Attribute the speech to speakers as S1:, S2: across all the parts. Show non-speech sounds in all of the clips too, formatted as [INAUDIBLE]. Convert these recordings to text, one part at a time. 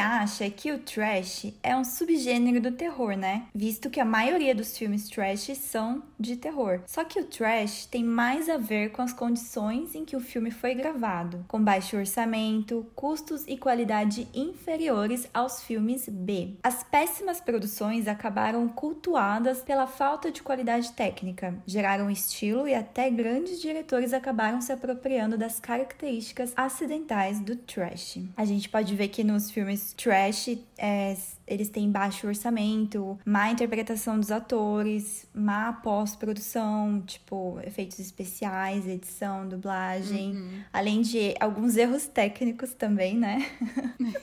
S1: Acha que o trash é um subgênero do terror, né? Visto que a maioria dos filmes trash são de terror. Só que o trash tem mais a ver com as condições em que o filme foi gravado, com baixo orçamento, custos e qualidade inferiores aos filmes B. As péssimas produções acabaram cultuadas pela falta de qualidade técnica, geraram estilo e até grandes diretores acabaram se apropriando das características acidentais do trash. A gente pode ver que no os filmes trash, é, eles têm baixo orçamento, má interpretação dos atores, má pós-produção, tipo, efeitos especiais, edição, dublagem, uhum. além de alguns erros técnicos também, né?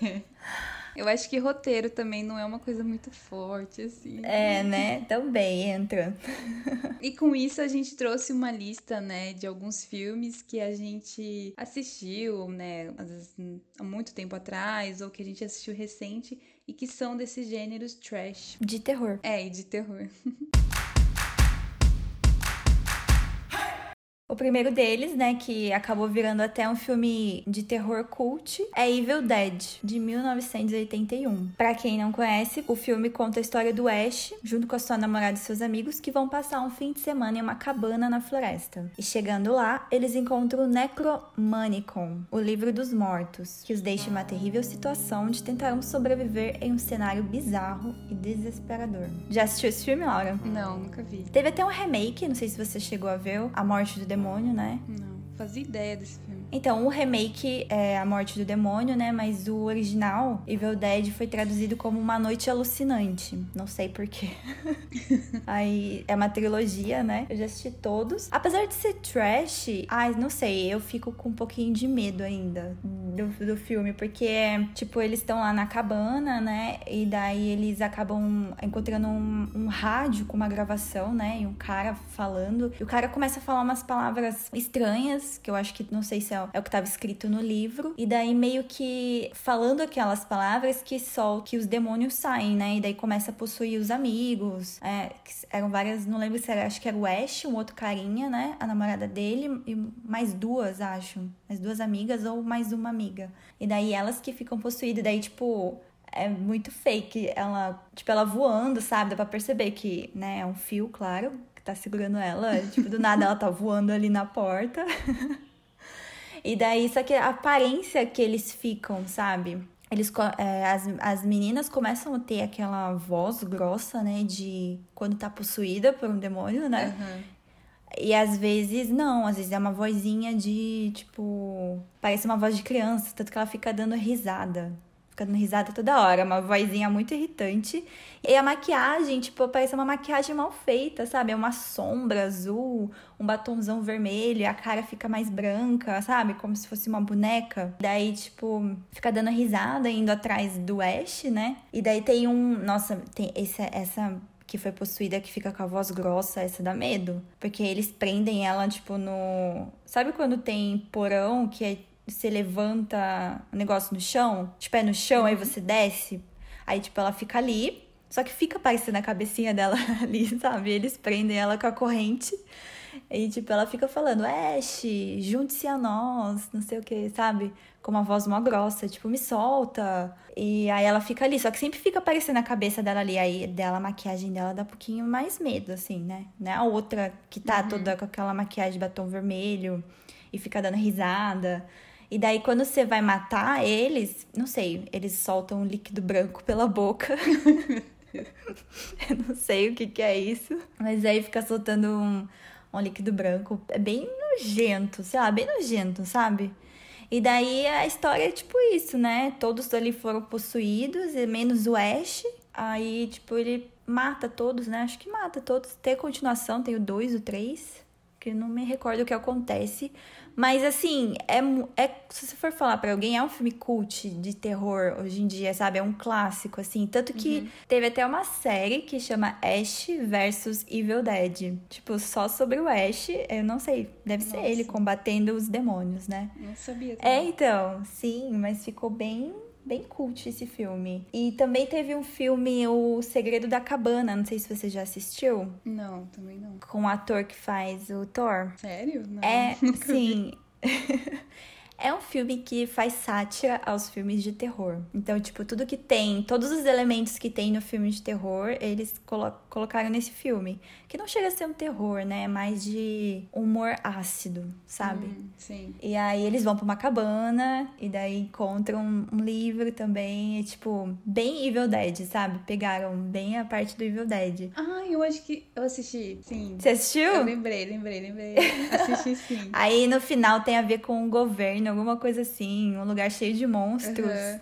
S1: [LAUGHS] [LAUGHS]
S2: Eu acho que roteiro também não é uma coisa muito forte, assim.
S1: É, né? Também entra. [LAUGHS]
S2: e com isso a gente trouxe uma lista, né, de alguns filmes que a gente assistiu, né, às vezes há muito tempo atrás, ou que a gente assistiu recente, e que são desses gêneros trash.
S1: De terror.
S2: É, e de terror. [LAUGHS]
S1: O primeiro deles, né, que acabou virando até um filme de terror cult, é Evil Dead, de 1981. Para quem não conhece, o filme conta a história do Ash, junto com a sua namorada e seus amigos, que vão passar um fim de semana em uma cabana na floresta. E chegando lá, eles encontram o Necromanicon, o livro dos mortos, que os deixa em uma terrível situação de tentar sobreviver em um cenário bizarro e desesperador. Já assistiu esse filme, Laura?
S2: Não, nunca vi.
S1: Teve até um remake, não sei se você chegou a ver, A Morte do Demônio demônio, né?
S2: Não, fazia ideia desse filme.
S1: Então, o remake é A Morte do Demônio, né? Mas o original, Evil Dead, foi traduzido como Uma Noite Alucinante. Não sei porquê. [LAUGHS] Aí é uma trilogia, né? Eu já assisti todos. Apesar de ser trash, ai, não sei, eu fico com um pouquinho de medo ainda do, do filme, porque, tipo, eles estão lá na cabana, né? E daí eles acabam encontrando um, um rádio com uma gravação, né? E um cara falando. E o cara começa a falar umas palavras estranhas, que eu acho que não sei se é é o que estava escrito no livro. E daí meio que falando aquelas palavras que só que os demônios saem, né? E daí começa a possuir os amigos. É, eram várias, não lembro se era, acho que era o Ash, um outro carinha, né? A namorada dele e mais duas, acho. Mais duas amigas ou mais uma amiga. E daí elas que ficam possuídas. Daí, tipo, é muito fake. Ela, tipo, ela voando, sabe? Dá pra perceber que, né, é um fio, claro, que tá segurando ela. Tipo, do nada ela tá voando ali na porta. [LAUGHS] E daí, só que a aparência que eles ficam, sabe? Eles, é, as, as meninas começam a ter aquela voz grossa, né? De quando tá possuída por um demônio, né? Uhum. E às vezes não, às vezes é uma vozinha de, tipo, parece uma voz de criança, tanto que ela fica dando risada fica dando risada toda hora, uma vozinha muito irritante. E a maquiagem, tipo, parece uma maquiagem mal feita, sabe? É uma sombra azul, um batomzão vermelho, a cara fica mais branca, sabe? Como se fosse uma boneca. Daí, tipo, fica dando risada indo atrás do Ash, né? E daí tem um. Nossa, tem esse, essa que foi possuída que fica com a voz grossa, essa dá medo. Porque eles prendem ela, tipo, no. Sabe quando tem porão que é você levanta o negócio no chão, de pé no chão, uhum. aí você desce. Aí, tipo, ela fica ali, só que fica aparecendo a cabecinha dela [LAUGHS] ali, sabe? Eles prendem ela com a corrente. E, tipo, ela fica falando, Ash, junte-se a nós, não sei o que, sabe? Com uma voz mó grossa, tipo, me solta. E aí ela fica ali, só que sempre fica aparecendo a cabeça dela ali. Aí dela, a maquiagem dela dá um pouquinho mais medo, assim, né? Né? A outra que tá uhum. toda com aquela maquiagem de batom vermelho e fica dando risada. E daí, quando você vai matar eles, não sei, eles soltam um líquido branco pela boca. [LAUGHS] Eu não sei o que, que é isso. Mas aí fica soltando um, um líquido branco. É bem nojento, sei lá, bem nojento, sabe? E daí a história é tipo isso, né? Todos ali foram possuídos, menos o Ash. Aí, tipo, ele mata todos, né? Acho que mata todos. Tem continuação, tem o 2, o 3 que não me recordo o que acontece. Mas, assim, é, é se você for falar para alguém, é um filme cult de terror hoje em dia, sabe? É um clássico, assim. Tanto que uhum. teve até uma série que chama Ash versus Evil Dead. Tipo, só sobre o Ash, eu não sei, deve Nossa. ser ele combatendo os demônios, né?
S2: Não sabia.
S1: Também. É, então, sim, mas ficou bem bem cult esse filme. E também teve um filme, O Segredo da Cabana, não sei se você já assistiu.
S2: Não, também não.
S1: Com o ator que faz o Thor.
S2: Sério? Não.
S1: É, [LAUGHS] sim. [LAUGHS] É um filme que faz sátira aos filmes de terror. Então, tipo, tudo que tem, todos os elementos que tem no filme de terror, eles colo colocaram nesse filme. Que não chega a ser um terror, né? É mais de humor ácido, sabe? Hum,
S2: sim.
S1: E aí eles vão pra uma cabana e daí encontram um livro também. E, tipo, bem Evil Dead, sabe? Pegaram bem a parte do Evil Dead.
S2: Ah, eu acho que eu assisti, sim.
S1: Você assistiu?
S2: Eu lembrei, lembrei, lembrei. [LAUGHS] assisti sim.
S1: aí no final tem a ver com o governo alguma coisa assim, um lugar cheio de monstros. Uhum.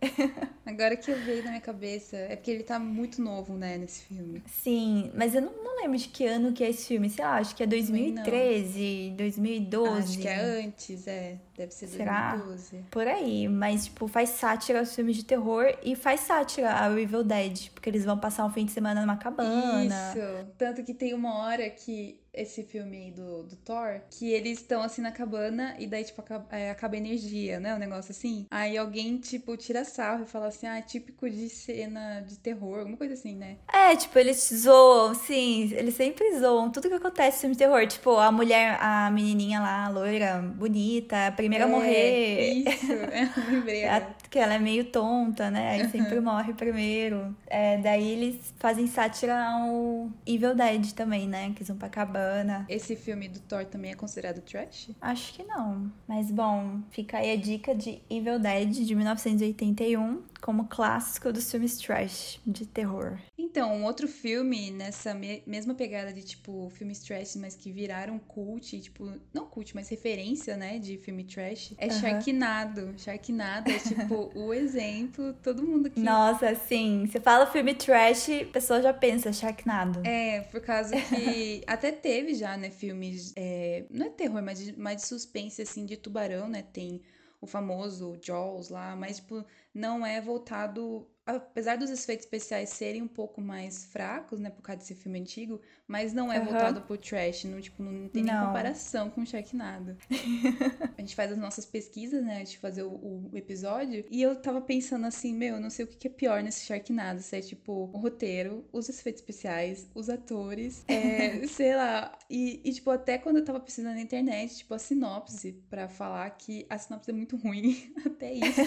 S1: [LAUGHS]
S2: Agora que eu veio na minha cabeça, é porque ele tá muito novo, né, nesse filme.
S1: Sim, mas eu não, não lembro de que ano que é esse filme. Sei lá, acho que é 2013, 2012.
S2: Acho que é antes, é. Deve ser Será? 2012.
S1: Por aí, mas, tipo, faz sátira aos filmes de terror e faz sátira ao Evil Dead, porque eles vão passar um fim de semana numa cabana.
S2: Isso. Tanto que tem uma hora que esse filme do, do Thor, que eles estão assim na cabana e daí, tipo, acaba, é, acaba a energia, né? Um negócio assim. Aí alguém, tipo, tira sarro e fala assim, ah, é típico de cena de terror, alguma coisa assim, né?
S1: É, tipo, eles zoam, sim, eles sempre zoam tudo que acontece no filme de terror. Tipo, a mulher, a menininha lá, a loira, bonita, a primeira é, a morrer.
S2: Isso, [LAUGHS] eu lembrei.
S1: que ela é meio tonta, né? Aí sempre morre primeiro. É, daí eles fazem sátira ao Evil Dead também, né? Que eles vão pra cabana
S2: esse filme do Thor também é considerado trash?
S1: Acho que não. Mas bom, fica aí a dica de Evil Dead de 1981 como clássico dos filmes trash de terror.
S2: Então, um outro filme nessa me mesma pegada de tipo filmes trash, mas que viraram cult, tipo, não cult, mas referência, né, de filme trash, é uhum. Sharknado. Sharknado é tipo [LAUGHS] o exemplo, todo mundo que
S1: Nossa, sim, você fala filme trash, a pessoa já pensa Sharknado.
S2: É, por causa que [LAUGHS] até teve já, né, filmes, é, não é terror, mas de, mais de suspense assim de tubarão, né? Tem o famoso Jaws lá, mas tipo, não é voltado apesar dos efeitos especiais serem um pouco mais fracos, né, por causa desse filme antigo, mas não é uhum. voltado pro trash, não, tipo, não tem nem comparação com o Sharknado. [LAUGHS] a gente faz as nossas pesquisas, né, antes de fazer o, o, episódio, e eu tava pensando assim, meu, eu não sei o que, que é pior nesse Sharknado, se é, tipo, o roteiro, os efeitos especiais, os atores, é, [LAUGHS] sei lá, e, e, tipo, até quando eu tava pesquisando na internet, tipo, a sinopse, para falar que a sinopse é muito ruim, [LAUGHS] até isso.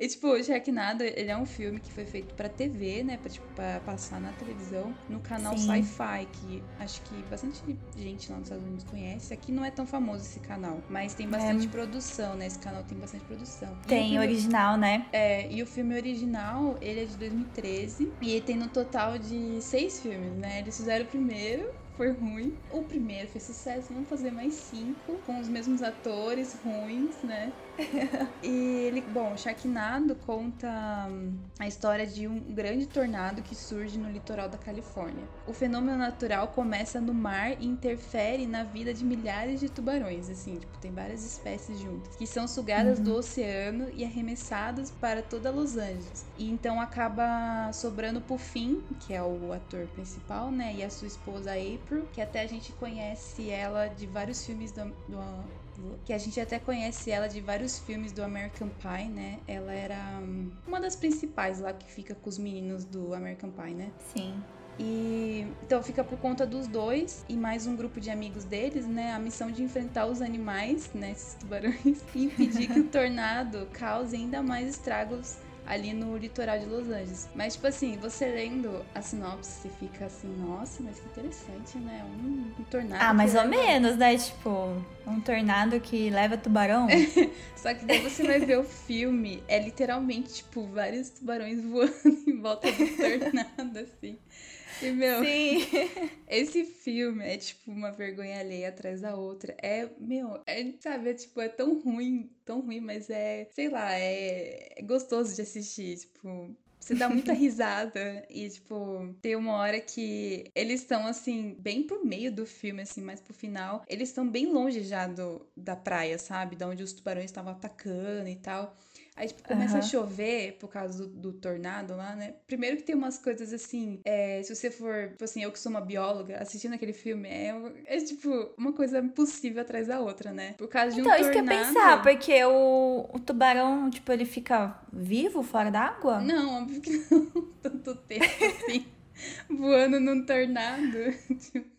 S2: e, tipo, o Sharknado, ele é um filme que foi feito para TV, né? Pra, tipo, pra passar na televisão, no canal Sci-Fi, que acho que bastante gente lá nos Estados Unidos conhece. Aqui não é tão famoso esse canal, mas tem bastante é. produção, né? Esse canal tem bastante produção.
S1: Tem filme, original, né?
S2: É, e o filme original, ele é de 2013 e ele tem no total de seis filmes, né? Eles fizeram o primeiro, foi ruim. O primeiro fez sucesso, vamos fazer mais cinco, com os mesmos atores ruins, né? E ele, bom, Sharknado conta hum, a história de um grande tornado que surge no litoral da Califórnia. O fenômeno natural começa no mar e interfere na vida de milhares de tubarões, assim, tipo, tem várias espécies juntas, que são sugadas uhum. do oceano e arremessadas para toda Los Angeles. E então acaba sobrando pro Finn, que é o ator principal, né, e a sua esposa April, que até a gente conhece ela de vários filmes do, do que a gente até conhece ela de vários filmes do American Pie, né? Ela era hum, uma das principais lá que fica com os meninos do American Pie, né?
S1: Sim.
S2: E então fica por conta dos dois e mais um grupo de amigos deles, né? A missão de enfrentar os animais, né? Esses tubarões, e [LAUGHS] impedir que o tornado cause ainda mais estragos ali no litoral de Los Angeles. Mas, tipo assim, você lendo a sinopse, você fica assim, nossa, mas que interessante, né? Um, um tornado.
S1: Ah, mais ou leva... menos, né? Tipo, um tornado que leva tubarão. [LAUGHS]
S2: Só que daí você vai ver o filme, é literalmente, tipo, vários tubarões [LAUGHS] voando em volta do tornado, assim. E, meu,
S1: Sim. [LAUGHS]
S2: esse filme é tipo uma vergonha alheia atrás da outra. É, meu, é, sabe, é tipo, é tão ruim, tão ruim, mas é, sei lá, é, é gostoso de assistir. Tipo, Você dá muita [LAUGHS] risada e, tipo, tem uma hora que eles estão, assim, bem pro meio do filme, assim, mais pro final. Eles estão bem longe já do, da praia, sabe? Da onde os tubarões estavam atacando e tal. Aí, tipo, começa uhum. a chover por causa do, do, tornado lá, né? Primeiro que tem umas coisas assim, é, se você for, tipo assim, eu que sou uma bióloga, assistindo aquele filme, é, é tipo, uma coisa impossível atrás da outra, né? Por causa de
S1: então,
S2: um tornado...
S1: Então, isso que eu pensar, porque o, o tubarão, tipo, ele fica vivo fora d'água?
S2: Não, óbvio que não. [LAUGHS] Tanto tempo assim, [LAUGHS] voando num tornado. [LAUGHS] tipo...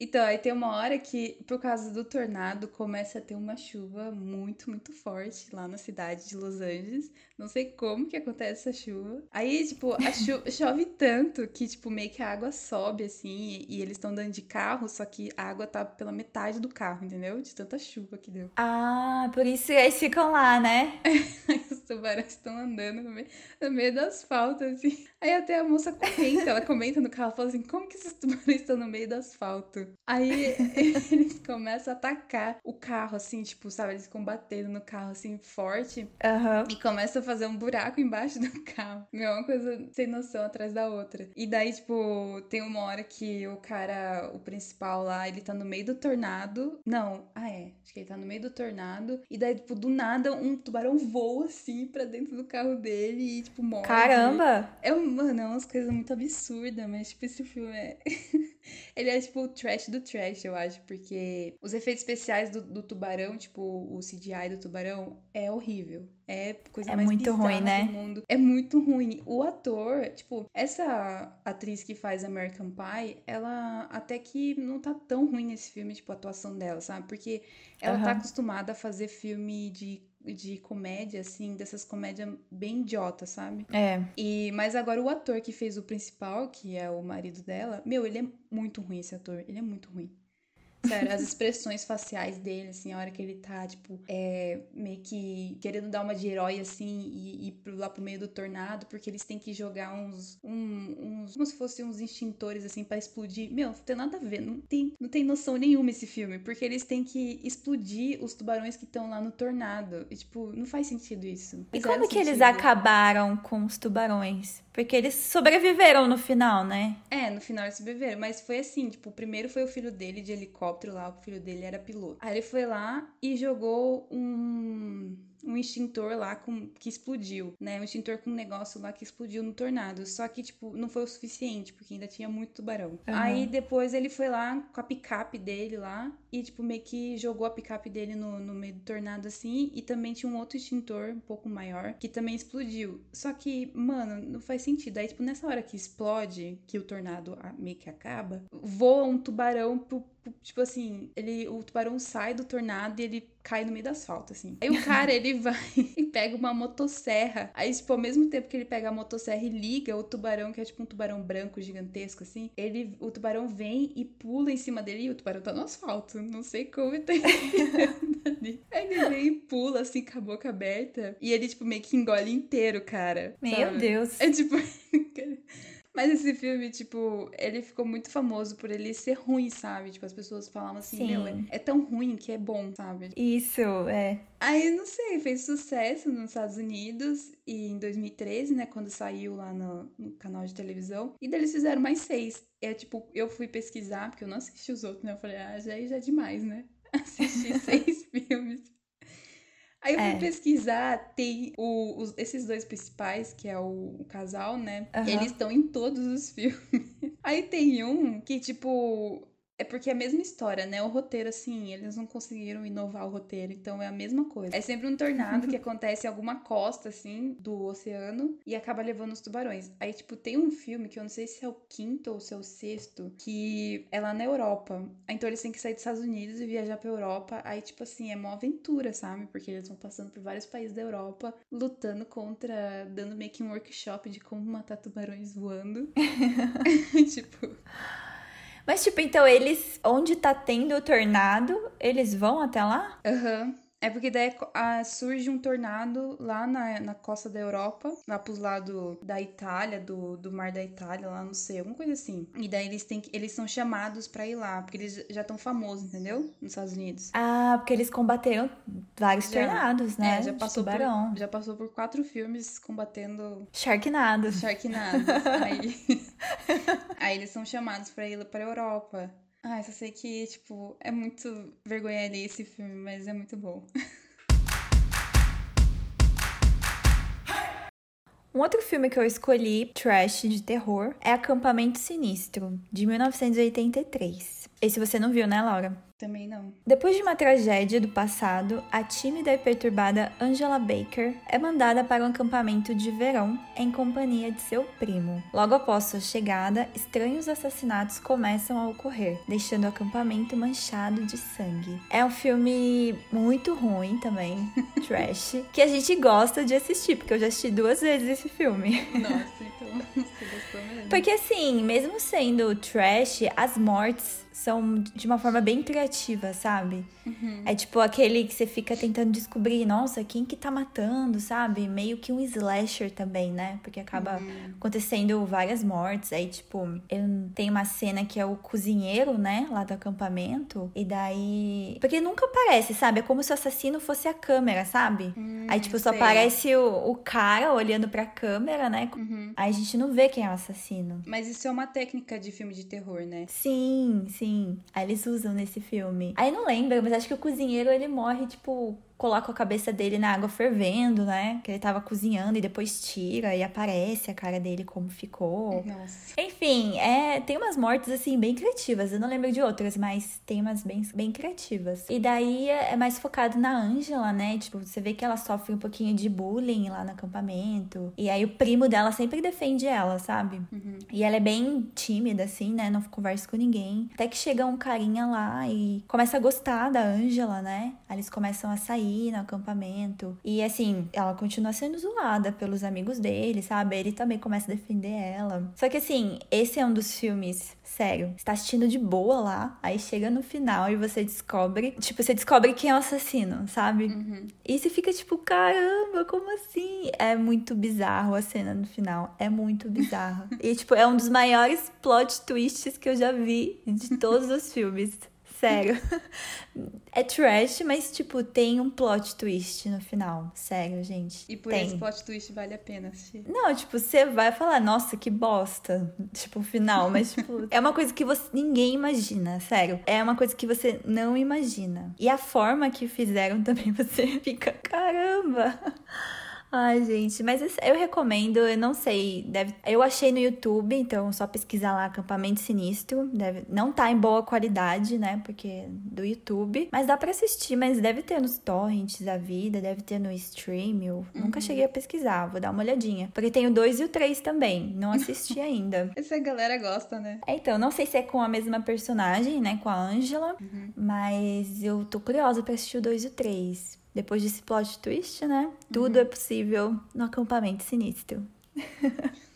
S2: Então, aí tem uma hora que, por causa do tornado, começa a ter uma chuva muito, muito forte lá na cidade de Los Angeles. Não sei como que acontece essa chuva. Aí, tipo, a chuva [LAUGHS] chove tanto que, tipo, meio que a água sobe, assim, e, e eles estão andando de carro, só que a água tá pela metade do carro, entendeu? De tanta chuva que deu.
S1: Ah, por isso eles ficam lá, né? [LAUGHS]
S2: aí os tubarões estão andando no meio, no meio do asfalto, assim. Aí até a moça comenta, ela comenta no carro, fala assim, como que esses tubarões estão no meio do asfalto? Aí [LAUGHS] eles começam a atacar o carro, assim, tipo, sabe? Eles combatendo no carro, assim, forte.
S1: Uhum.
S2: E começam a fazer um buraco [LAUGHS] embaixo do carro. Meu, uma coisa sem noção atrás da outra. E daí, tipo, tem uma hora que o cara, o principal lá, ele tá no meio do tornado. Não, ah, é. Acho que ele tá no meio do tornado. E daí, tipo, do nada, um tubarão voa, assim, pra dentro do carro dele e, tipo, morre.
S1: Caramba!
S2: É, mano, é umas coisas muito absurdas, mas, tipo, esse filme é. [LAUGHS] Ele é tipo o trash do trash, eu acho, porque os efeitos especiais do, do tubarão, tipo o CGI do tubarão, é horrível. É coisa
S1: é
S2: mais
S1: muito ruim, né?
S2: do mundo. É muito ruim. O ator, tipo, essa atriz que faz American Pie, ela até que não tá tão ruim nesse filme, tipo, a atuação dela, sabe? Porque ela uhum. tá acostumada a fazer filme de de comédia, assim, dessas comédias bem idiota, sabe?
S1: É.
S2: E, mas agora o ator que fez o principal, que é o marido dela, meu, ele é muito ruim esse ator. Ele é muito ruim. Sério, as expressões faciais dele, assim, a hora que ele tá, tipo, é, meio que querendo dar uma de herói, assim, e ir lá pro meio do tornado, porque eles têm que jogar uns, um, uns como se fossem uns extintores, assim, para explodir. Meu, não tem nada a ver, não tem, não tem noção nenhuma esse filme, porque eles têm que explodir os tubarões que estão lá no tornado. E, tipo, não faz sentido isso.
S1: E como que sentido. eles acabaram com os tubarões? Porque eles sobreviveram no final, né?
S2: É, no final eles sobreviveram. Mas foi assim, tipo, o primeiro foi o filho dele de helicóptero lá, o filho dele era piloto. Aí ele foi lá e jogou um um extintor lá com, que explodiu, né? Um extintor com um negócio lá que explodiu no tornado. Só que, tipo, não foi o suficiente, porque ainda tinha muito tubarão. Uhum. Aí depois ele foi lá com a picape dele lá e, tipo, meio que jogou a picape dele no, no meio do tornado assim. E também tinha um outro extintor um pouco maior que também explodiu. Só que, mano, não faz sentido. Aí, tipo, nessa hora que explode, que o tornado meio que acaba, voa um tubarão pro tipo assim, ele, o tubarão sai do tornado e ele cai no meio do asfalto, assim. Aí o cara, ele [LAUGHS] vai e pega uma motosserra. Aí, tipo, ao mesmo tempo que ele pega a motosserra e liga o tubarão, que é tipo um tubarão branco gigantesco, assim, ele, o tubarão vem e pula em cima dele e o tubarão tá no asfalto. Não sei como ele tá [LAUGHS] ali. Aí ele vem e pula, assim, com a boca aberta. E ele, tipo, meio que engole inteiro, cara.
S1: Meu sabe? Deus.
S2: É tipo. Mas esse filme, tipo, ele ficou muito famoso por ele ser ruim, sabe? Tipo, as pessoas falavam assim, Sim. meu, é, é, tão ruim que é bom, sabe?
S1: Isso, é.
S2: Aí, não sei, fez sucesso nos Estados Unidos e em 2013, né, quando saiu lá no, no canal de televisão. E daí eles fizeram mais seis. É tipo, eu fui pesquisar, porque eu não assisti os outros, né? Eu falei, ah, já, já é demais, né? [LAUGHS] Assisti [LAUGHS] seis filmes. Aí eu fui é. pesquisar, tem o, os, esses dois principais, que é o, o casal, né? Uhum. Eles estão em todos os [LAUGHS] filmes. Aí tem um que, tipo, é porque é a mesma história, né? O roteiro, assim, eles não conseguiram inovar o roteiro, então é a mesma coisa. É sempre um tornado que [LAUGHS] acontece em alguma costa, assim, do oceano e acaba levando os tubarões. Aí, tipo, tem um filme que eu não sei se é o quinto ou se é o sexto, que é lá na Europa. Então eles têm que sair dos Estados Unidos e viajar pra Europa. Aí, tipo assim, é uma aventura, sabe? Porque eles vão passando por vários países da Europa, lutando contra, dando meio que um workshop de como matar tubarões voando. [LAUGHS] [LAUGHS] tipo.
S1: Mas, tipo, então eles, onde tá tendo o tornado, eles vão até lá?
S2: Aham. Uhum. É porque daí a, surge um tornado lá na, na costa da Europa, lá pros lados da Itália, do, do mar da Itália, lá não sei, alguma coisa assim. E daí eles têm eles são chamados para ir lá, porque eles já estão famosos, entendeu? Nos Estados Unidos.
S1: Ah, porque eles combateram vários já, tornados, né?
S2: É, já passou, por, já passou por quatro filmes combatendo.
S1: Sharknados.
S2: Sharknados. aí, [LAUGHS] aí eles são chamados para ir pra Europa. Ah, só sei que, tipo, é muito vergonha ali esse filme, mas é muito bom. [LAUGHS]
S1: Um outro filme que eu escolhi, trash de terror, é Acampamento Sinistro, de 1983. Esse você não viu, né, Laura?
S2: Também não.
S1: Depois de uma tragédia do passado, a tímida e perturbada Angela Baker é mandada para um acampamento de verão em companhia de seu primo. Logo após sua chegada, estranhos assassinatos começam a ocorrer, deixando o acampamento manchado de sangue. É um filme muito ruim também, [LAUGHS] trash, que a gente gosta de assistir, porque eu já assisti duas vezes esse filme.
S2: Nossa, então você gostou mesmo.
S1: Porque assim, mesmo sendo trash, as mortes são de uma forma bem criativa, sabe? Uhum. É tipo aquele que você fica tentando descobrir, nossa, quem que tá matando, sabe? Meio que um slasher também, né? Porque acaba uhum. acontecendo várias mortes. Aí, tipo, tem uma cena que é o cozinheiro, né? Lá do acampamento. E daí. Porque nunca aparece, sabe? É como se o assassino fosse a câmera, sabe? Uhum, aí, tipo, só sei. aparece o, o cara olhando pra câmera, né? Uhum. Aí a gente não vê quem é o assassino.
S2: Mas isso é uma técnica de filme de terror, né?
S1: Sim, sim. Sim, aí eles usam nesse filme. Aí não lembro, mas acho que o cozinheiro ele morre, tipo, coloca a cabeça dele na água fervendo, né? Que ele tava cozinhando e depois tira e aparece a cara dele como ficou.
S2: Nossa.
S1: Enfim, é, tem umas mortes assim bem criativas. Eu não lembro de outras, mas tem umas bem, bem criativas. E daí é, é mais focado na Angela, né? Tipo, você vê que ela sofre um pouquinho de bullying lá no acampamento. E aí o primo dela sempre defende ela, sabe? Uhum. E ela é bem tímida, assim, né? Não conversa com ninguém. Até que chega um carinha lá e começa a gostar da Angela, né? Aí eles começam a sair no acampamento. E assim, ela continua sendo zoada pelos amigos dele, sabe? Ele também começa a defender ela. Só que assim, esse é um dos filmes, sério, você tá assistindo de boa lá, aí chega no final e você descobre, tipo, você descobre quem é o assassino, sabe? Uhum. E você fica tipo, caramba, como assim? É muito bizarro a cena no final. É muito bizarro. [LAUGHS] e, tipo, é um dos maiores plot twists que eu já vi de todos os filmes. [LAUGHS] Sério. É trash, mas, tipo, tem um plot twist no final. Sério, gente.
S2: E por
S1: tem.
S2: esse plot twist vale a pena assistir.
S1: Não, tipo, você vai falar, nossa, que bosta. [LAUGHS] Tipo, o final. Mas, tipo, [LAUGHS] é uma coisa que você ninguém imagina, sério. É uma coisa que você não imagina. E a forma que fizeram também, [LAUGHS] você fica, caramba. Ai, gente, mas eu recomendo, eu não sei, deve... eu achei no YouTube, então só pesquisar lá acampamento sinistro, deve não tá em boa qualidade, né, porque é do YouTube, mas dá para assistir, mas deve ter nos torrents da vida, deve ter no stream, eu uhum. nunca cheguei a pesquisar, vou dar uma olhadinha, porque tem o 2 e o 3 também, não assisti [LAUGHS] ainda.
S2: Essa galera gosta, né?
S1: É, então, não sei se é com a mesma personagem, né, com a Angela, uhum. mas eu tô curiosa para assistir o 2 e o 3. Depois desse plot twist, né? Tudo uhum. é possível no acampamento sinistro. [LAUGHS]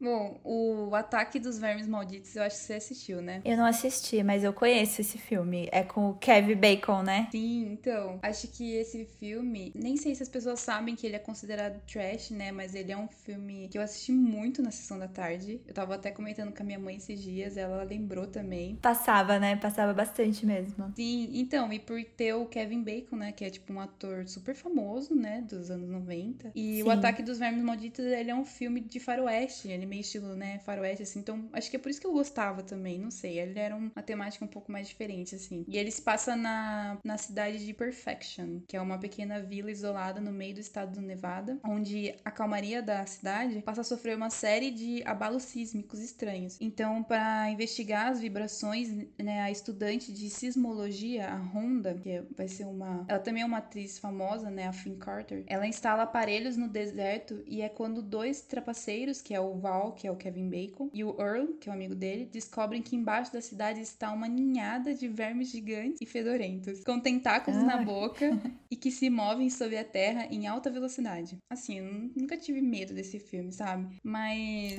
S2: Bom, o Ataque dos Vermes Malditos eu acho que você assistiu, né?
S1: Eu não assisti, mas eu conheço esse filme. É com o Kevin Bacon, né?
S2: Sim, então. Acho que esse filme, nem sei se as pessoas sabem que ele é considerado trash, né? Mas ele é um filme que eu assisti muito na sessão da tarde. Eu tava até comentando com a minha mãe esses dias, ela lembrou também.
S1: Passava, né? Passava bastante mesmo.
S2: Sim, então, e por ter o Kevin Bacon, né? Que é tipo um ator super famoso, né? Dos anos 90. E Sim. o Ataque dos Vermes Malditos, ele é um filme de faroeste. Ele meio estilo, né, faroeste, assim. Então, acho que é por isso que eu gostava também, não sei. Ele era uma temática um pouco mais diferente, assim. E ele se passa na, na cidade de Perfection, que é uma pequena vila isolada no meio do estado do Nevada, onde a calmaria da cidade passa a sofrer uma série de abalos sísmicos estranhos. Então, para investigar as vibrações, né, a estudante de sismologia, a Honda, que vai ser uma. Ela também é uma atriz famosa, né, a Finn Carter, ela instala aparelhos no deserto e é quando dois trapaceiros, que é o Val que é o Kevin Bacon, e o Earl, que é o amigo dele, descobrem que embaixo da cidade está uma ninhada de vermes gigantes e fedorentos, com tentáculos na boca [LAUGHS] e que se movem sob a terra em alta velocidade. Assim, eu nunca tive medo desse filme, sabe? Mas.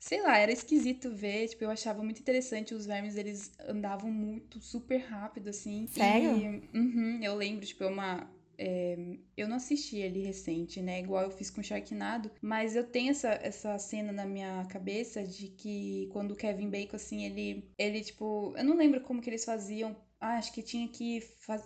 S2: sei lá, era esquisito ver, tipo, eu achava muito interessante os vermes, eles andavam muito, super rápido, assim.
S1: Sério?
S2: E, uhum, eu lembro, tipo, é uma... É, eu não assisti ele recente, né? Igual eu fiz com Sharknado, mas eu tenho essa, essa cena na minha cabeça de que quando o Kevin Bacon, assim, ele, ele, tipo, eu não lembro como que eles faziam ah, acho que tinha que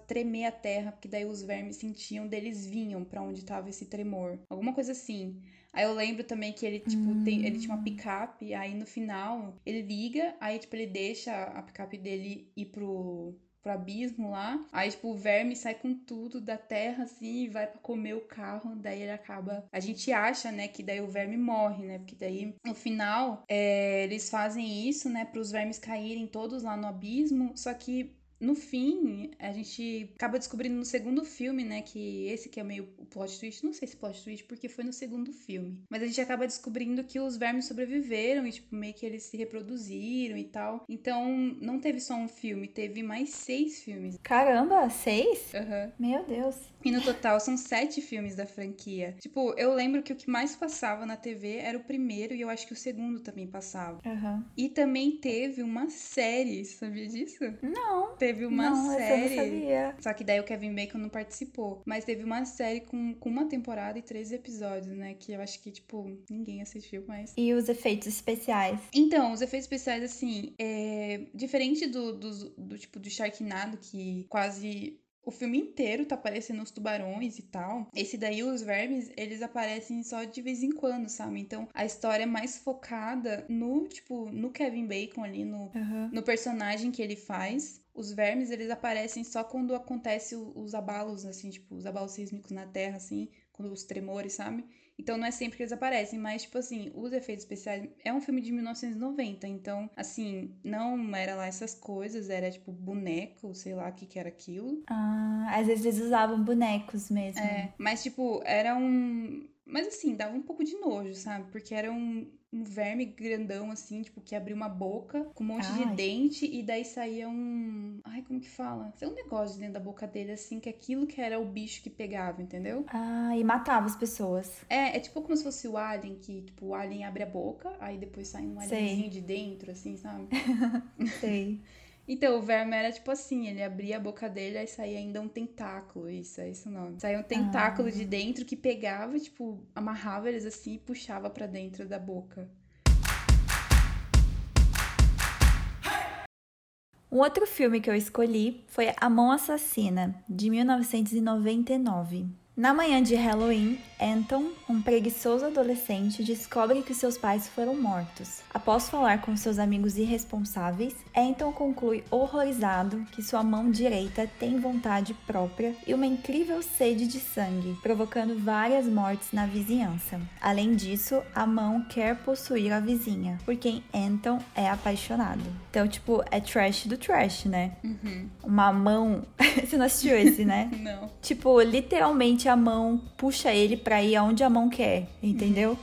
S2: tremer a terra, porque daí os vermes sentiam, deles vinham para onde tava esse tremor. Alguma coisa assim. Aí eu lembro também que ele, tipo, hum. tem, ele tinha uma picape, aí no final ele liga, aí, tipo, ele deixa a picape dele ir pro, pro abismo lá. Aí, tipo, o verme sai com tudo da terra, assim, e vai para comer o carro. Daí ele acaba. A gente acha, né, que daí o verme morre, né? Porque daí, no final, é, eles fazem isso, né, pros vermes caírem todos lá no abismo. Só que no fim, a gente acaba descobrindo no segundo filme, né, que esse que é meio o plot twist, não sei se plot twist porque foi no segundo filme, mas a gente acaba descobrindo que os vermes sobreviveram e tipo meio que eles se reproduziram e tal. Então, não teve só um filme, teve mais seis filmes.
S1: Caramba, seis?
S2: Uhum.
S1: Meu Deus.
S2: E no total são sete filmes da franquia. Tipo, eu lembro que o que mais passava na TV era o primeiro e eu acho que o segundo também passava.
S1: Uhum.
S2: E também teve uma série, sabia disso?
S1: Não.
S2: Teve teve uma
S1: não,
S2: série.
S1: Eu não sabia.
S2: Só que daí o Kevin Bacon não participou. Mas teve uma série com, com uma temporada e três episódios, né? Que eu acho que, tipo, ninguém assistiu mais.
S1: E os efeitos especiais?
S2: Então, os efeitos especiais, assim, é... diferente do, do, do tipo do Sharknado, que quase o filme inteiro tá aparecendo os tubarões e tal. Esse daí, os vermes, eles aparecem só de vez em quando, sabe? Então, a história é mais focada no, tipo, no Kevin Bacon ali, no,
S1: uhum.
S2: no personagem que ele faz. Os vermes, eles aparecem só quando acontece os abalos, assim, tipo, os abalos sísmicos na Terra, assim, quando os tremores, sabe? Então não é sempre que eles aparecem, mas, tipo assim, os efeitos especiais. É um filme de 1990, então, assim, não era lá essas coisas, era tipo boneco, sei lá o que, que era aquilo.
S1: Ah, às vezes eles usavam bonecos mesmo.
S2: É, mas, tipo, era um. Mas assim, dava um pouco de nojo, sabe? Porque era um, um verme grandão, assim, tipo, que abria uma boca com um monte Ai. de dente e daí saía um. Ai, como que fala? Saía um negócio dentro da boca dele, assim, que aquilo que era o bicho que pegava, entendeu?
S1: Ah, e matava as pessoas.
S2: É, é tipo como se fosse o alien, que, tipo, o alien abre a boca, aí depois sai um alienzinho de dentro, assim, sabe? [LAUGHS]
S1: Sei. [LAUGHS]
S2: Então, o verme era tipo assim, ele abria a boca dele, aí saía ainda um tentáculo, isso, é isso o nome. Saía um tentáculo ah. de dentro que pegava, tipo, amarrava eles assim e puxava para dentro da boca.
S1: Um outro filme que eu escolhi foi A Mão Assassina, de 1999. Na manhã de Halloween, Anton, um preguiçoso adolescente, descobre que seus pais foram mortos. Após falar com seus amigos irresponsáveis, Anton conclui horrorizado que sua mão direita tem vontade própria e uma incrível sede de sangue, provocando várias mortes na vizinhança. Além disso, a mão quer possuir a vizinha, por quem Anton é apaixonado. Então, tipo, é trash do trash, né?
S2: Uhum.
S1: Uma mão. [LAUGHS] Você não assistiu esse, né? [LAUGHS]
S2: não.
S1: Tipo, literalmente a mão puxa ele para ir aonde a mão quer, entendeu?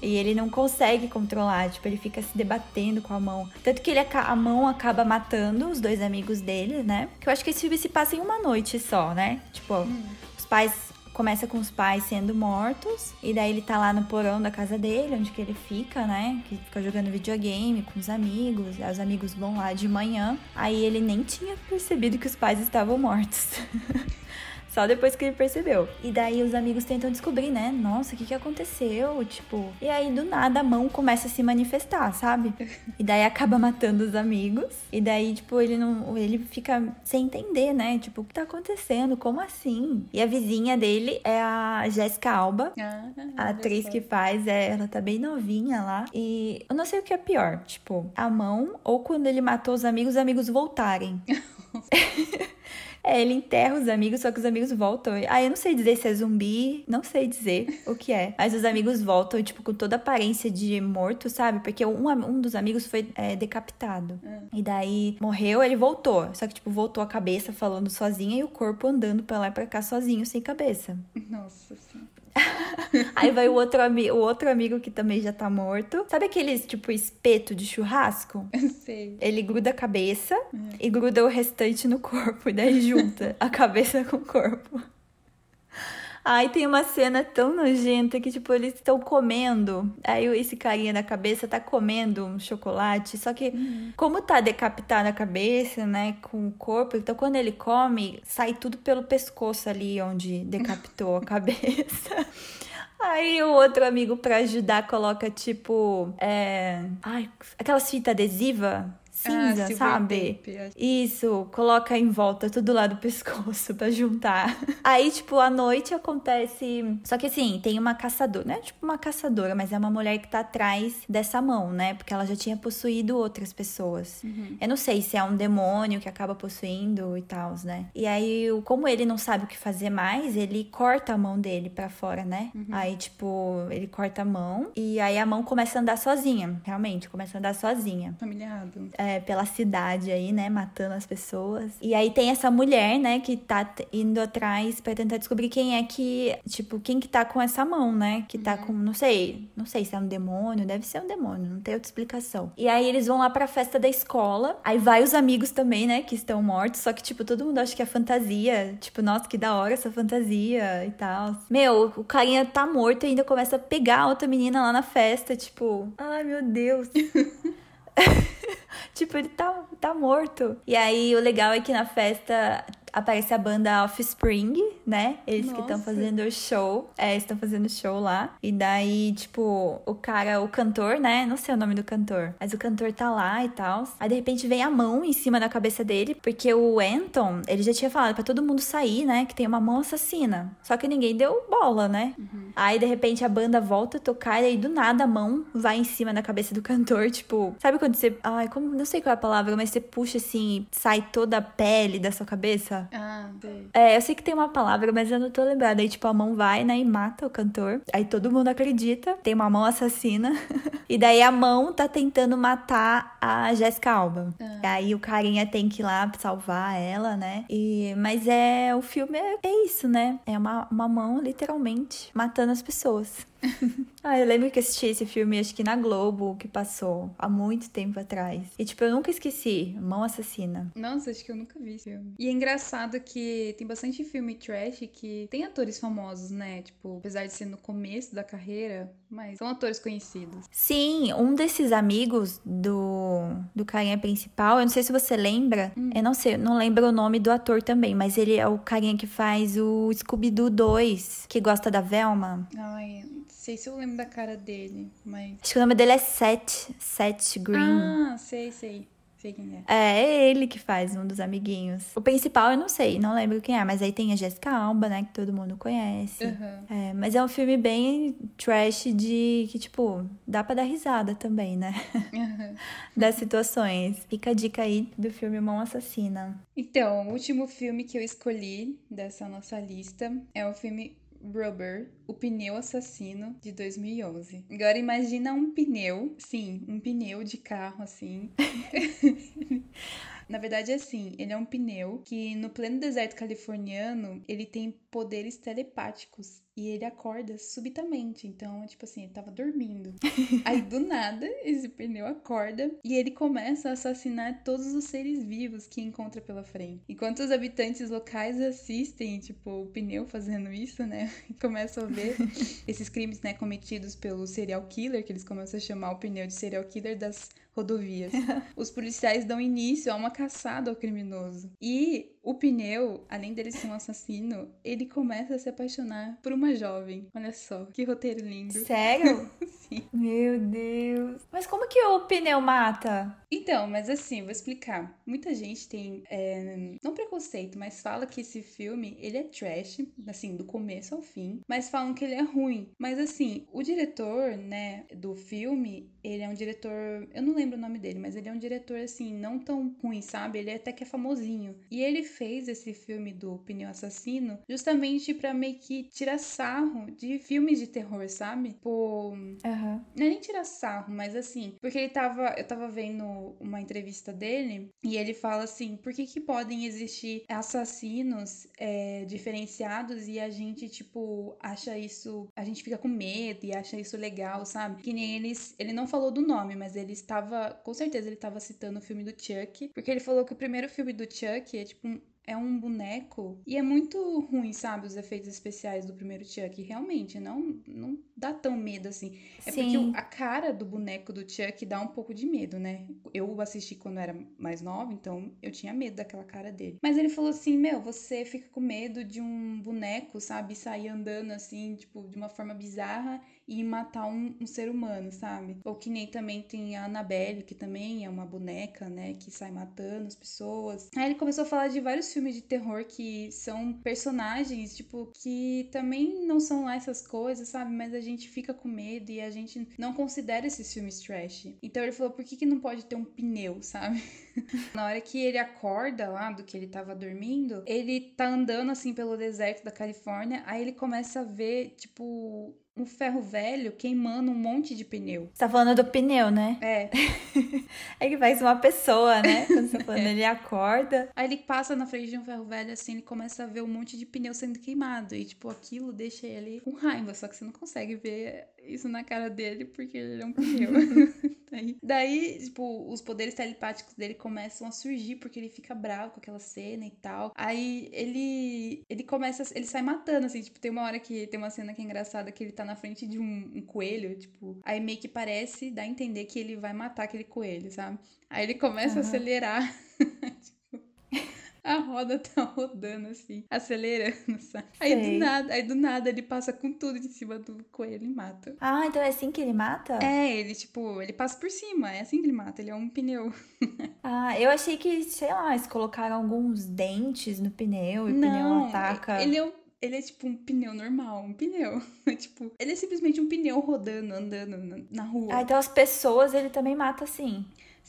S1: E ele não consegue controlar, tipo, ele fica se debatendo com a mão. Tanto que ele, a mão acaba matando os dois amigos dele, né? Que eu acho que esse filme se passa em uma noite só, né? Tipo, hum. os pais. Começa com os pais sendo mortos, e daí ele tá lá no porão da casa dele, onde que ele fica, né? Que fica jogando videogame com os amigos, os amigos vão lá de manhã. Aí ele nem tinha percebido que os pais estavam mortos. [LAUGHS] Só depois que ele percebeu. E daí os amigos tentam descobrir, né? Nossa, o que, que aconteceu? Tipo. E aí do nada a mão começa a se manifestar, sabe? [LAUGHS] E daí acaba matando os amigos. E daí, tipo, ele não. Ele fica sem entender, né? Tipo, o que tá acontecendo? Como assim? E a vizinha dele é a Jéssica Alba.
S2: Ah,
S1: a atriz que faz, é, ela tá bem novinha lá. E eu não sei o que é pior, tipo, a mão ou quando ele matou os amigos, os amigos voltarem. [LAUGHS] [LAUGHS] É, ele enterra os amigos, só que os amigos voltam. Ah, eu não sei dizer se é zumbi, não sei dizer o que é. Mas os amigos voltam, tipo, com toda a aparência de morto, sabe? Porque um, um dos amigos foi é, decapitado.
S2: Hum.
S1: E daí morreu, ele voltou. Só que, tipo, voltou a cabeça falando sozinha e o corpo andando pra lá e pra cá sozinho, sem cabeça.
S2: Nossa senhora. [LAUGHS]
S1: Aí vai o outro, o outro amigo que também já tá morto. Sabe aqueles, tipo, espeto de churrasco? [LAUGHS]
S2: Sei.
S1: Ele gruda a cabeça e gruda o restante no corpo. E [LAUGHS] daí junta a cabeça com o corpo. Ai, tem uma cena tão nojenta que, tipo, eles estão comendo. Aí esse carinha na cabeça tá comendo um chocolate. Só que, uhum. como tá decapitado a cabeça, né, com o corpo, então quando ele come, sai tudo pelo pescoço ali onde decapitou a [LAUGHS] cabeça. Aí o outro amigo, para ajudar, coloca tipo. É... Ai, aquelas fitas adesivas cinza, ah, sabe? Tape, Isso, coloca em volta tudo lá do [LAUGHS] pescoço para juntar. Aí, tipo, à noite acontece. Só que assim, tem uma caçadora, né? Tipo, uma caçadora, mas é uma mulher que tá atrás dessa mão, né? Porque ela já tinha possuído outras pessoas. Uhum. Eu não sei se é um demônio que acaba possuindo e tal, né? E aí, como ele não sabe o que fazer mais, ele corta a mão dele para fora, né? Uhum. Aí, tipo, ele corta a mão e aí a mão começa a andar sozinha. Realmente, começa a andar sozinha.
S2: Familiado.
S1: É, é, pela cidade aí, né, matando as pessoas. E aí tem essa mulher, né, que tá indo atrás para tentar descobrir quem é que, tipo, quem que tá com essa mão, né, que tá uhum. com, não sei, não sei se é um demônio, deve ser um demônio, não tem outra explicação. E aí eles vão lá pra festa da escola, aí vai os amigos também, né, que estão mortos, só que, tipo, todo mundo acha que é fantasia, tipo, nossa, que da hora essa fantasia e tal. Meu, o carinha tá morto e ainda começa a pegar a outra menina lá na festa, tipo, ai meu Deus. [LAUGHS] tipo, ele tá, tá morto. E aí, o legal é que na festa aparece a banda Offspring, né? Eles Nossa. que estão fazendo o show. É, estão fazendo show lá. E daí, tipo, o cara, o cantor, né? Não sei o nome do cantor, mas o cantor tá lá e tal. Aí de repente vem a mão em cima da cabeça dele, porque o Anton, ele já tinha falado para todo mundo sair, né? Que tem uma mão assassina. Só que ninguém deu bola, né? Uhum. Aí de repente a banda volta a tocar e aí do nada a mão vai em cima da cabeça do cantor, [LAUGHS] tipo, sabe quando você, ai, como não sei qual é a palavra, mas você puxa assim, sai toda a pele da sua cabeça?
S2: Ah, sei.
S1: É, eu sei que tem uma palavra, mas eu não tô lembrada. Aí, tipo, a mão vai, né, e mata o cantor. Aí todo mundo acredita. Tem uma mão assassina. [LAUGHS] e daí a mão tá tentando matar a Jessica Alba. Ah. Aí o carinha tem que ir lá salvar ela, né? E, mas é, o filme é, é isso, né? É uma, uma mão, literalmente, matando as pessoas. [LAUGHS] ah, eu lembro que assisti esse filme, acho que na Globo, que passou há muito tempo atrás. E, tipo, eu nunca esqueci. Mão Assassina.
S2: Nossa, acho que eu nunca vi esse filme. E é engraçado que tem bastante filme trash que tem atores famosos, né? Tipo, apesar de ser no começo da carreira, mas são atores conhecidos.
S1: Sim, um desses amigos do, do carinha principal, eu não sei se você lembra, hum. eu não sei, não lembro o nome do ator também, mas ele é o carinha que faz o Scooby-Doo 2, que gosta da Velma.
S2: Ai, sei se eu lembro da cara dele, mas.
S1: Acho que o nome dele é Seth. Seth Green.
S2: Ah, sei, sei. Sei quem é.
S1: É, é ele que faz um dos amiguinhos. O principal eu não sei, não lembro quem é, mas aí tem a Jessica Alba, né, que todo mundo conhece. Uhum. É, mas é um filme bem trash de que, tipo, dá pra dar risada também, né? Uhum. [LAUGHS] das situações. Fica a dica aí do filme Mão Assassina.
S2: Então, o último filme que eu escolhi dessa nossa lista é o filme Rubber, o pneu assassino de 2011. Agora imagina um pneu, sim, um pneu de carro assim. [LAUGHS] Na verdade, é assim, ele é um pneu que no pleno deserto californiano, ele tem poderes telepáticos e ele acorda subitamente. Então, tipo assim, ele tava dormindo. [LAUGHS] Aí do nada, esse pneu acorda e ele começa a assassinar todos os seres vivos que encontra pela frente. Enquanto os habitantes locais assistem, tipo, o pneu fazendo isso, né? E [LAUGHS] começam a ver [LAUGHS] esses crimes, né, cometidos pelo serial killer, que eles começam a chamar o pneu de serial killer das rodovias. [LAUGHS] Os policiais dão início a uma caçada ao criminoso. E o pneu, além dele ser um assassino, ele começa a se apaixonar por uma jovem. Olha só, que roteiro lindo.
S1: Sério? [LAUGHS]
S2: Sim.
S1: Meu Deus. Mas como que o pneu mata?
S2: Então, mas assim, vou explicar. Muita gente tem, é, não preconceito, mas fala que esse filme, ele é trash, assim, do começo ao fim, mas falam que ele é ruim. Mas assim, o diretor, né, do filme, ele é um diretor, eu não lembro o nome dele, mas ele é um diretor, assim, não tão ruim, sabe? Ele até que é famosinho. E ele fez esse filme do Pneu Assassino justamente para meio que tirar sarro de filmes de terror, sabe? Tipo, uhum. não é nem tirar sarro, mas assim, porque ele tava, eu tava vendo uma entrevista dele e ele fala assim: por que, que podem existir assassinos é, diferenciados e a gente, tipo, acha isso. A gente fica com medo e acha isso legal, sabe? Que nem eles. Ele não falou do nome, mas ele estava. Com certeza ele estava citando o filme do Chuck, porque ele falou que o primeiro filme do Chuck é tipo um é um boneco e é muito ruim, sabe, os efeitos especiais do primeiro Chuck, realmente, não não dá tão medo assim. É
S1: Sim.
S2: porque a cara do boneco do Chuck dá um pouco de medo, né? Eu assisti quando era mais nova, então eu tinha medo daquela cara dele. Mas ele falou assim: "Meu, você fica com medo de um boneco, sabe, sair andando assim, tipo, de uma forma bizarra e matar um, um, ser humano, sabe? Ou que nem também tem a Annabelle, que também é uma boneca, né, que sai matando as pessoas. Aí ele começou a falar de vários filmes de terror que são personagens, tipo, que também não são lá essas coisas, sabe? Mas a gente fica com medo e a gente não considera esses filmes trash. Então ele falou, por que, que não pode ter um pneu, [LAUGHS] sabe? Na hora que ele acorda lá do que ele tava dormindo, ele tá andando assim pelo deserto da Califórnia, aí ele começa a ver, tipo, um ferro velho queimando um monte de pneu.
S1: Você tá falando do pneu, né?
S2: É. [LAUGHS]
S1: é que faz uma pessoa, né? Quando você tá falando, [LAUGHS] é. ele acorda.
S2: Aí ele passa na frente de um ferro velho, assim, ele começa a ver um monte de pneu sendo queimado. E, tipo, aquilo deixa ele com raiva. Só que você não consegue ver isso na cara dele porque ele é um pneu. [LAUGHS] daí, daí, tipo, os poderes telepáticos dele começam a surgir porque ele fica bravo com aquela cena e tal. Aí ele ele começa, ele sai matando, assim, tipo, tem uma hora que tem uma cena que é engraçada que ele tá na frente de um, um coelho, tipo, aí meio que parece, dá a entender que ele vai matar aquele coelho, sabe? Aí ele começa uhum. a acelerar. [LAUGHS] a roda tá rodando assim, acelerando, sabe? Aí do nada, aí do nada ele passa com tudo em cima do coelho e mata.
S1: Ah, então é assim que ele mata?
S2: É, ele tipo, ele passa por cima, é assim que ele mata, ele é um pneu. [LAUGHS]
S1: ah, eu achei que, sei lá, eles colocaram alguns dentes no pneu e o pneu ataca.
S2: Ele é um ele é tipo um pneu normal, um pneu. [LAUGHS] tipo, ele é simplesmente um pneu rodando, andando na rua.
S1: Ah, então as pessoas ele também mata assim.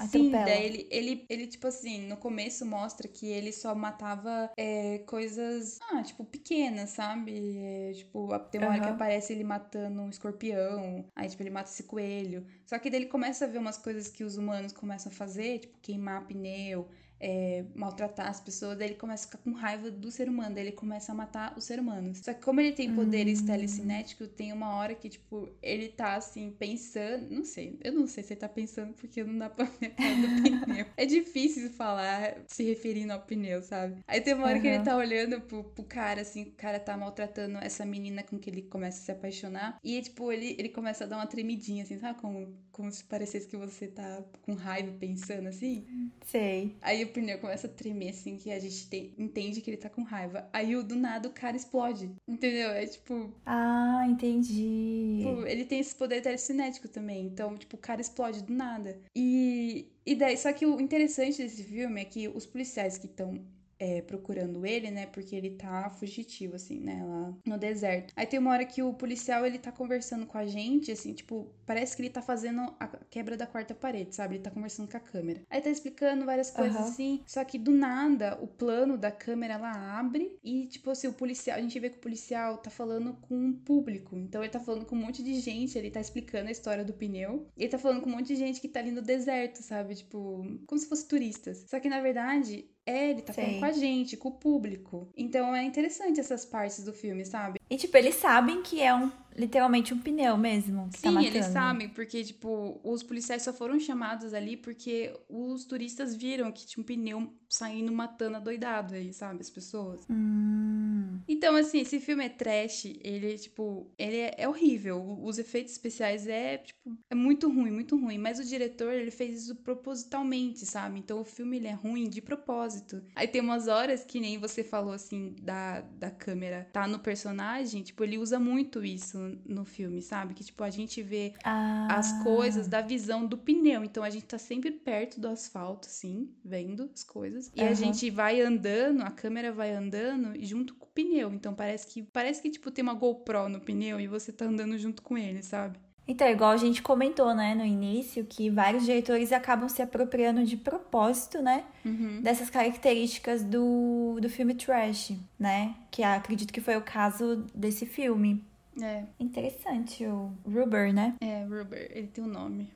S2: Sim, daí ele, ele, ele, tipo assim, no começo mostra que ele só matava é, coisas, ah, tipo, pequenas, sabe? É, tipo, tem uma uhum. hora que aparece ele matando um escorpião, aí, tipo, ele mata esse coelho. Só que daí ele começa a ver umas coisas que os humanos começam a fazer, tipo, queimar pneu, é, maltratar as pessoas, daí ele começa a ficar com raiva do ser humano, daí ele começa a matar os seres humanos. Só que como ele tem poderes hum. telecinéticos, tem uma hora que, tipo, ele tá assim, pensando. Não sei, eu não sei se ele tá pensando porque não dá pra ver do [LAUGHS] pneu. É difícil falar se referindo ao pneu, sabe? Aí tem uma hora uhum. que ele tá olhando pro, pro cara, assim, o cara tá maltratando essa menina com que ele começa a se apaixonar. E, tipo, ele, ele começa a dar uma tremidinha, assim, sabe? Como, como se parecesse que você tá com raiva pensando assim.
S1: Sei.
S2: Aí o pneu começa a tremer, assim, que a gente tem, entende que ele tá com raiva. Aí o do nada o cara explode. Entendeu? É tipo.
S1: Ah, entendi.
S2: Tipo, ele tem esse poder telecinético também. Então, tipo, o cara explode do nada. E. E daí, só que o interessante desse filme é que os policiais que estão é, procurando ele, né? Porque ele tá fugitivo, assim, né? Lá no deserto. Aí tem uma hora que o policial, ele tá conversando com a gente, assim, tipo, parece que ele tá fazendo a quebra da quarta parede, sabe? Ele tá conversando com a câmera. Aí tá explicando várias coisas uhum. assim, só que do nada, o plano da câmera, ela abre e, tipo assim, o policial, a gente vê que o policial tá falando com um público. Então ele tá falando com um monte de gente, ele tá explicando a história do pneu. E ele tá falando com um monte de gente que tá ali no deserto, sabe? Tipo, como se fosse turistas. Só que, na verdade, é, ele tá Sei. falando com a gente, com o público. Então é interessante essas partes do filme, sabe?
S1: E, tipo, eles sabem que é um literalmente um pneu mesmo. Que tá Sim,
S2: tá eles sabem, porque, tipo, os policiais só foram chamados ali porque os turistas viram que tinha um pneu saindo matando doidado aí, sabe? As pessoas.
S1: Hum.
S2: Então, assim, esse filme é trash, ele, tipo, ele é, é, horrível. Os efeitos especiais é, tipo, é muito ruim, muito ruim. Mas o diretor, ele fez isso propositalmente, sabe? Então o filme, ele é ruim de propósito. Aí tem umas horas que nem você falou, assim, da, da câmera tá no personagem, tipo, ele usa muito isso no filme, sabe? Que, tipo, a gente vê
S1: ah.
S2: as coisas da visão do pneu. Então a gente tá sempre perto do asfalto, assim, vendo as coisas. E uhum. a gente vai andando, a câmera vai andando junto com o pneu. Então parece que, parece que, tipo, tem uma GoPro no pneu e você tá andando junto com ele, sabe?
S1: Então, igual a gente comentou, né, no início, que vários diretores acabam se apropriando de propósito, né,
S2: uhum.
S1: dessas características do, do filme trash, né, que acredito que foi o caso desse filme.
S2: É.
S1: Interessante o Ruber, né?
S2: É, Ruber, ele tem um nome.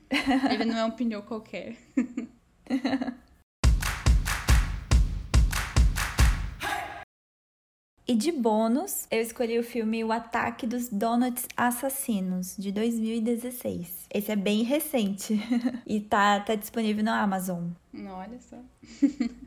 S2: ele não é um pneu qualquer. [LAUGHS]
S1: E de bônus, eu escolhi o filme O Ataque dos Donuts Assassinos, de 2016. Esse é bem recente [LAUGHS] e tá, tá disponível na Amazon.
S2: Olha só.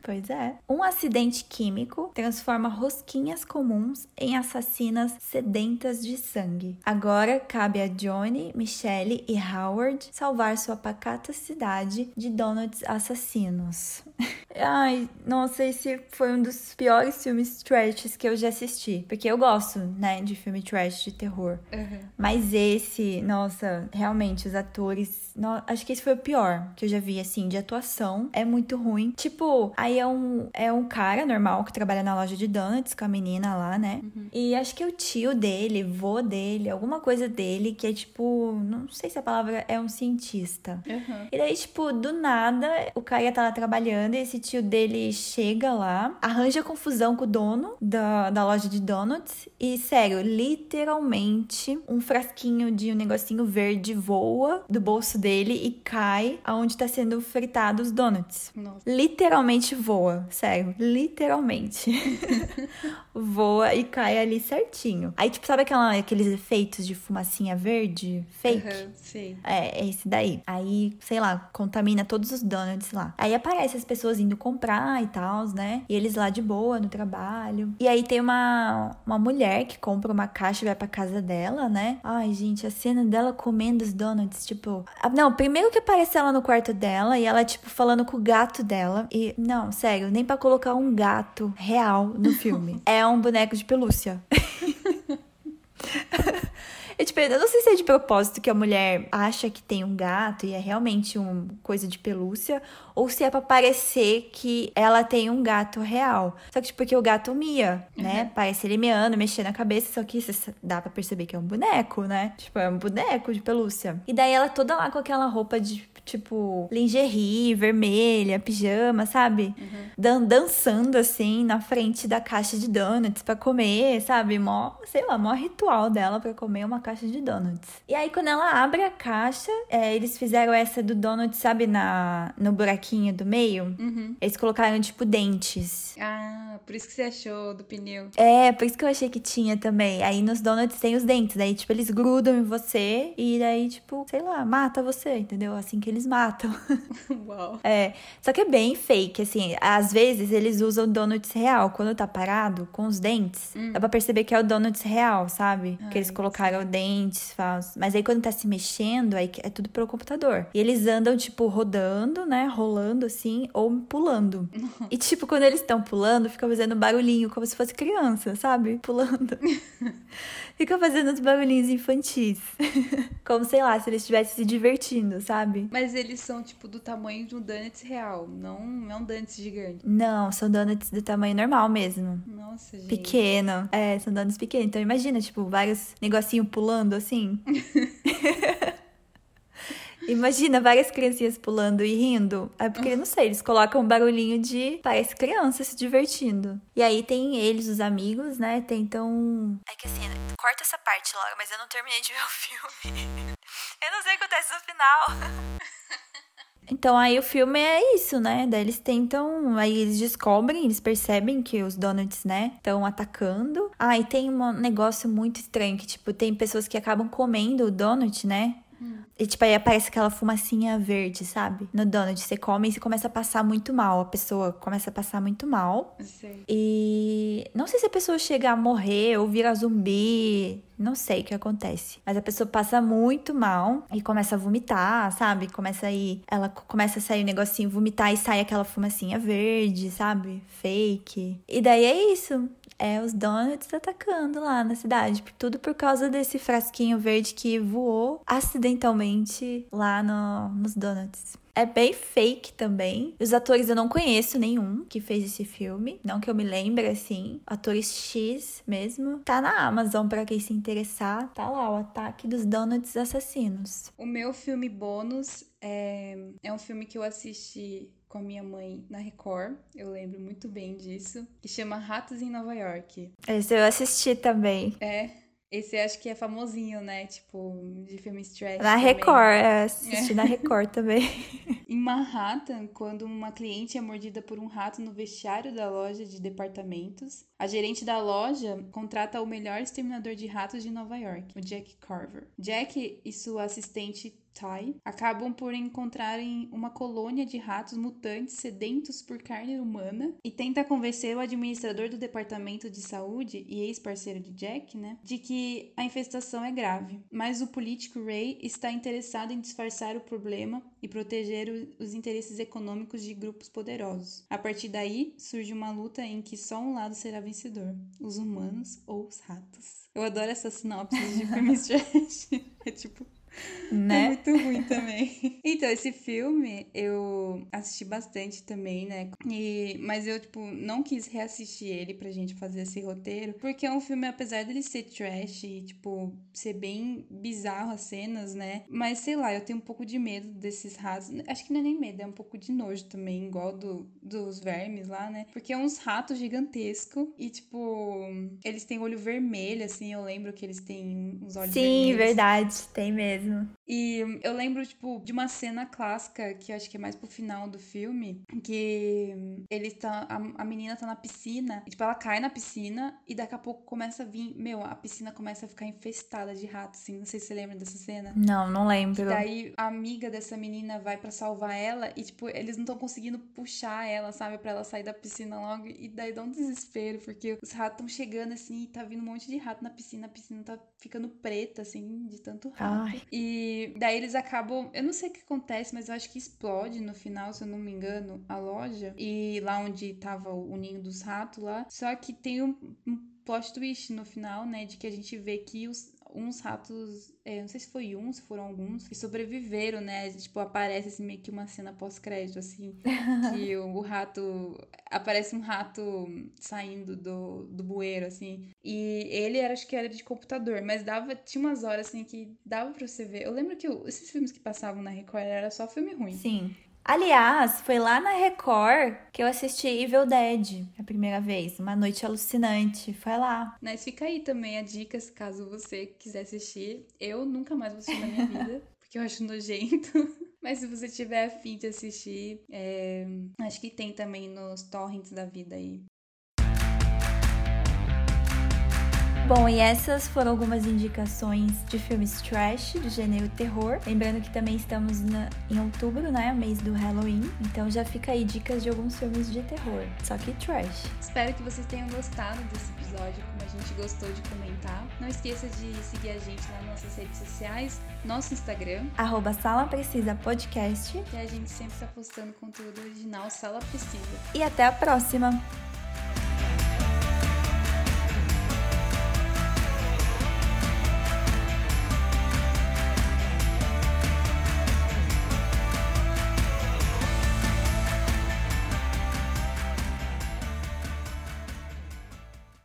S1: pois é. Um acidente químico transforma rosquinhas comuns em assassinas sedentas de sangue. Agora cabe a Johnny, Michelle e Howard salvar sua pacata cidade de donuts assassinos. [LAUGHS] Ai, nossa, esse foi um dos piores filmes trash que eu já assisti. Porque eu gosto, né, de filme trash de terror.
S2: Uhum.
S1: Mas esse, nossa, realmente, os atores. No, acho que esse foi o pior que eu já vi, assim, de atuação. É muito ruim. Tipo, aí é um, é um cara normal que trabalha na loja de donuts com a menina lá, né?
S2: Uhum.
S1: E acho que é o tio dele, vô dele, alguma coisa dele, que é tipo. Não sei se a palavra é um cientista.
S2: Uhum.
S1: E daí, tipo, do nada, o cara tá lá trabalhando e esse tio dele chega lá, arranja confusão com o dono da, da loja de donuts. E, sério, literalmente, um frasquinho de um negocinho verde voa do bolso dele e cai aonde tá sendo fritado os donuts.
S2: Nossa.
S1: Literalmente voa, sério, literalmente. [LAUGHS] voa e cai ali certinho. Aí, tipo, sabe aquela, aqueles efeitos de fumacinha verde fake?
S2: Uhum, sim.
S1: É, é esse daí. Aí, sei lá, contamina todos os donuts lá. Aí aparece as pessoas indo comprar e tal, né? E eles lá de boa no trabalho. E aí tem uma, uma mulher que compra uma caixa e vai pra casa dela, né? Ai, gente, a cena dela comendo os donuts, tipo. Não, primeiro que aparece ela no quarto dela e ela, tipo, falando com o gato dela. E, não, sério, nem pra colocar um gato real no filme. [LAUGHS] é um boneco de pelúcia. [LAUGHS] Eu, tipo, eu não sei se é de propósito que a mulher acha que tem um gato e é realmente uma coisa de pelúcia, ou se é pra parecer que ela tem um gato real. Só que, tipo, porque o gato mia, né?
S2: Uhum.
S1: Parece ele miando, mexendo a cabeça, só que isso dá pra perceber que é um boneco, né? Tipo, é um boneco de pelúcia. E daí ela toda lá com aquela roupa de, tipo, lingerie, vermelha, pijama, sabe?
S2: Uhum.
S1: Dan dançando, assim, na frente da caixa de donuts pra comer, sabe? Mó, sei lá, mó ritual dela pra comer uma caixa de donuts. E aí, quando ela abre a caixa, é, eles fizeram essa do donut, sabe, na, no buraquinho do meio?
S2: Uhum.
S1: Eles colocaram, tipo, dentes.
S2: Ah, por isso que você achou do pneu.
S1: É, por isso que eu achei que tinha também. Aí nos donuts tem os dentes. Daí, tipo, eles grudam em você e daí, tipo, sei lá, mata você, entendeu? Assim que eles matam. [LAUGHS]
S2: Uau.
S1: É, só que é bem fake, assim. Às vezes eles usam donuts real. Quando tá parado, com os dentes,
S2: Hum.
S1: dá pra perceber que é o donuts real, sabe? que eles
S2: Ai,
S1: colocaram dentes falsos. Mas aí quando tá se mexendo, aí é tudo pelo computador. E eles andam, tipo, rodando, né? Rolando assim, ou pulando. [LAUGHS] E, tipo, quando eles estão pulando, fica fazendo barulhinho, como se fosse criança, sabe? Pulando. [LAUGHS] fica fazendo uns barulhinhos infantis. como, sei lá, se eles estivessem se divertindo, sabe?
S2: Mas eles são, tipo, do tamanho de um donuts real. Não, é um donuts gigante.
S1: Não, são donuts do tamanho normal mesmo.
S2: Nossa, gente.
S1: Pequeno. É, são donuts pequenos. Então imagina, tipo, vários negocinhos pulando assim. [LAUGHS] Imagina várias criancinhas pulando e rindo. É porque, não sei, eles colocam um barulhinho de. Parece criança se divertindo. E aí tem eles, os amigos, né? Tentam. É que assim, corta essa parte, Laura, mas eu não terminei de ver o filme. [LAUGHS] eu não sei o que acontece no final. [LAUGHS] Então aí o filme é isso, né? Daí eles tentam, aí eles descobrem, eles percebem que os donuts, né, estão atacando. Ah, e tem um negócio muito estranho que tipo tem pessoas que acabam comendo o donut, né? E tipo, aí aparece aquela fumacinha verde, sabe? No donut. Você come e você começa a passar muito mal. A pessoa começa a passar muito mal.
S2: Sei.
S1: E não sei se a pessoa chega a morrer ou vira zumbi. Não sei o que acontece. Mas a pessoa passa muito mal e começa a vomitar, sabe? Começa a ir. Ela começa a sair um negocinho, vomitar e sai aquela fumacinha verde, sabe? Fake. E daí é isso. É os donuts atacando lá na cidade. Tudo por causa desse frasquinho verde que voou acidentalmente lá no, nos donuts. É bem fake também. Os atores eu não conheço nenhum que fez esse filme. Não que eu me lembre, assim. Atores X mesmo. Tá na Amazon pra quem se interessar. Tá lá, o Ataque dos Donuts Assassinos.
S2: O meu filme bônus é, é um filme que eu assisti com a minha mãe na Record. Eu lembro muito bem disso. Que chama Ratos em Nova York.
S1: Esse eu assisti também.
S2: É. Esse acho que é famosinho, né? Tipo, de filme trash.
S1: Na
S2: também.
S1: Record, é, assisti na Record [LAUGHS] também.
S2: Em Manhattan, quando uma cliente é mordida por um rato no vestiário da loja de departamentos, a gerente da loja contrata o melhor exterminador de ratos de Nova York, o Jack Carver. Jack e sua assistente Ty acabam por encontrarem uma colônia de ratos mutantes sedentos por carne humana e tenta convencer o administrador do departamento de saúde e ex-parceiro de Jack, né, de que a infestação é grave. Mas o político Ray está interessado em disfarçar o problema e proteger os interesses econômicos de grupos poderosos. A partir daí, surge uma luta em que só um lado será vencedor: os humanos ou os ratos. Eu adoro essas sinopses de filmes [LAUGHS] trash. É tipo,
S1: né?
S2: É muito ruim [LAUGHS] também. Então, esse filme eu assisti bastante também, né? E, mas eu, tipo, não quis reassistir ele pra gente fazer esse roteiro, porque é um filme, apesar dele ser trash e, tipo, ser bem bizarro as cenas, né? Mas sei lá, eu tenho um pouco de medo desses ratos. Acho que não é nem medo, é um pouco de nojo também, igual do, dos vermes lá, né? Porque é uns ratos gigantescos e, tipo, eles têm olho vermelho, assim. Eu lembro que eles têm uns olhos
S1: Sim,
S2: vermelhos.
S1: Sim, verdade, tem mesmo mesmo.
S2: E eu lembro, tipo, de uma cena clássica, que eu acho que é mais pro final do filme, que ele tá. A, a menina tá na piscina, e, tipo, ela cai na piscina e daqui a pouco começa a vir. Meu, a piscina começa a ficar infestada de ratos, assim. Não sei se você lembra dessa cena.
S1: Não, não lembro.
S2: E daí a amiga dessa menina vai para salvar ela e, tipo, eles não estão conseguindo puxar ela, sabe, para ela sair da piscina logo. E daí dá um desespero, porque os ratos estão chegando assim e tá vindo um monte de rato na piscina. A piscina tá ficando preta, assim, de tanto rato. Ai. E daí eles acabam. Eu não sei o que acontece, mas eu acho que explode no final, se eu não me engano, a loja. E lá onde tava o ninho dos ratos lá. Só que tem um, um plot twist no final, né? De que a gente vê que os, uns ratos, é, não sei se foi um, se foram alguns, que sobreviveram, né? Tipo, aparece assim, meio que uma cena pós-crédito, assim, [LAUGHS] que o, o, rato. Aparece um rato saindo do, do bueiro, assim. E ele era, acho que era de computador, mas dava. Tinha umas horas assim que dava pra você ver. Eu lembro que esses filmes que passavam na Record era só filme ruim.
S1: Sim. Aliás, foi lá na Record que eu assisti Evil Dead a primeira vez. Uma noite alucinante. Foi lá.
S2: Mas fica aí também a dica, caso você quiser assistir. Eu nunca mais vou assistir na minha vida, [LAUGHS] porque eu acho nojento. [LAUGHS] Mas se você tiver afim de assistir, é... acho que tem também nos torrents da vida aí.
S1: Bom, e essas foram algumas indicações de filmes trash, do gênero terror. Lembrando que também estamos na, em outubro, né? Mês do Halloween. Então já fica aí dicas de alguns filmes de terror, só que trash.
S2: Espero que vocês tenham gostado desse episódio, como a gente gostou de comentar. Não esqueça de seguir a gente nas nossas redes sociais, nosso Instagram,
S1: arroba Sala Precisa Podcast.
S2: Que a gente sempre está postando conteúdo original Sala Precisa.
S1: E até a próxima!